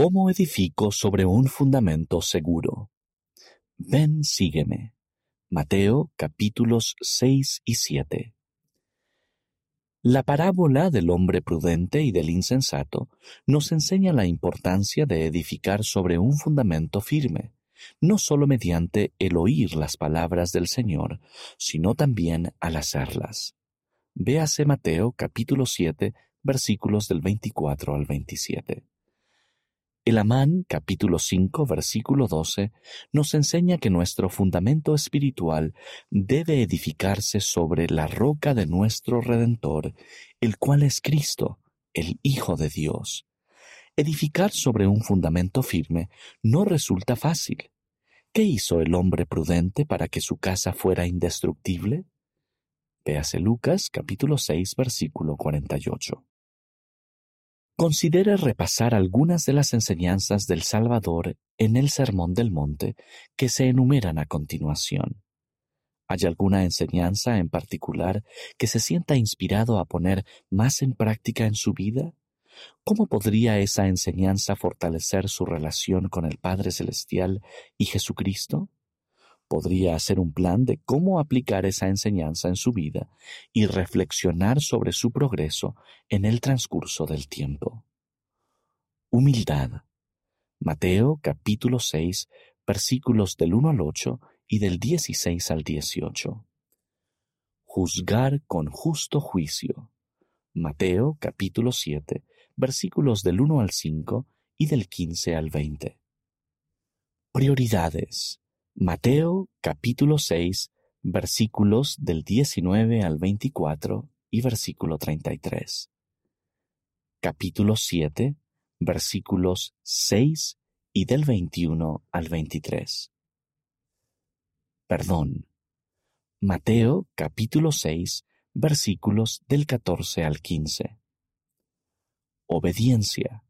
¿Cómo edifico sobre un fundamento seguro? Ven, sígueme. Mateo capítulos 6 y 7. La parábola del hombre prudente y del insensato nos enseña la importancia de edificar sobre un fundamento firme, no sólo mediante el oír las palabras del Señor, sino también al hacerlas. Véase Mateo capítulo 7 versículos del 24 al 27. El Amán, capítulo 5, versículo 12, nos enseña que nuestro fundamento espiritual debe edificarse sobre la roca de nuestro Redentor, el cual es Cristo, el Hijo de Dios. Edificar sobre un fundamento firme no resulta fácil. ¿Qué hizo el hombre prudente para que su casa fuera indestructible? Véase Lucas capítulo 6 versículo 48. Considere repasar algunas de las enseñanzas del Salvador en el Sermón del Monte que se enumeran a continuación. ¿Hay alguna enseñanza en particular que se sienta inspirado a poner más en práctica en su vida? ¿Cómo podría esa enseñanza fortalecer su relación con el Padre Celestial y Jesucristo? Podría hacer un plan de cómo aplicar esa enseñanza en su vida y reflexionar sobre su progreso en el transcurso del tiempo. Humildad. Mateo capítulo 6 versículos del 1 al 8 y del 16 al 18. Juzgar con justo juicio. Mateo capítulo 7 versículos del 1 al 5 y del 15 al 20. Prioridades. Mateo capítulo 6 versículos del 19 al 24 y versículo 33. Capítulo 7 versículos 6 y del 21 al 23. Perdón. Mateo capítulo 6 versículos del 14 al 15. Obediencia.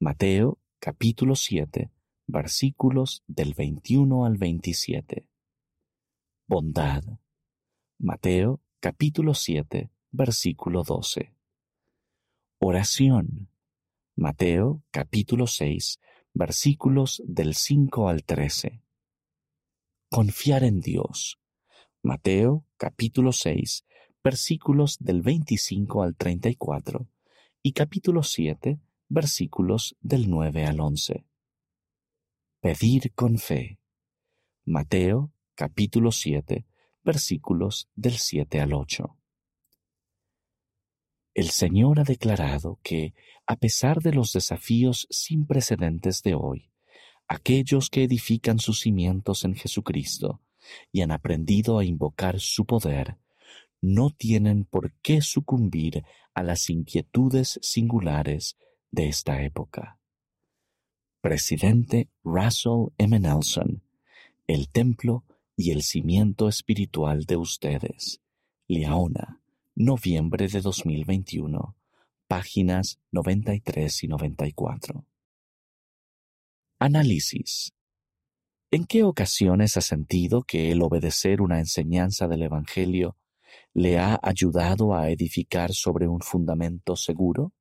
Mateo capítulo 7 versículos del 21 al 27. Bondad. Mateo capítulo 7, versículo 12. Oración. Mateo capítulo 6, versículos del 5 al 13. Confiar en Dios. Mateo capítulo 6, versículos del 25 al 34 y capítulo 7, versículos del 9 al 11. Pedir con fe. Mateo capítulo 7 versículos del 7 al 8. El Señor ha declarado que, a pesar de los desafíos sin precedentes de hoy, aquellos que edifican sus cimientos en Jesucristo y han aprendido a invocar su poder, no tienen por qué sucumbir a las inquietudes singulares de esta época. Presidente Russell M. Nelson, el templo y el cimiento espiritual de ustedes. Liaona, noviembre de 2021, páginas 93 y 94. Análisis. ¿En qué ocasiones ha sentido que el obedecer una enseñanza del Evangelio le ha ayudado a edificar sobre un fundamento seguro?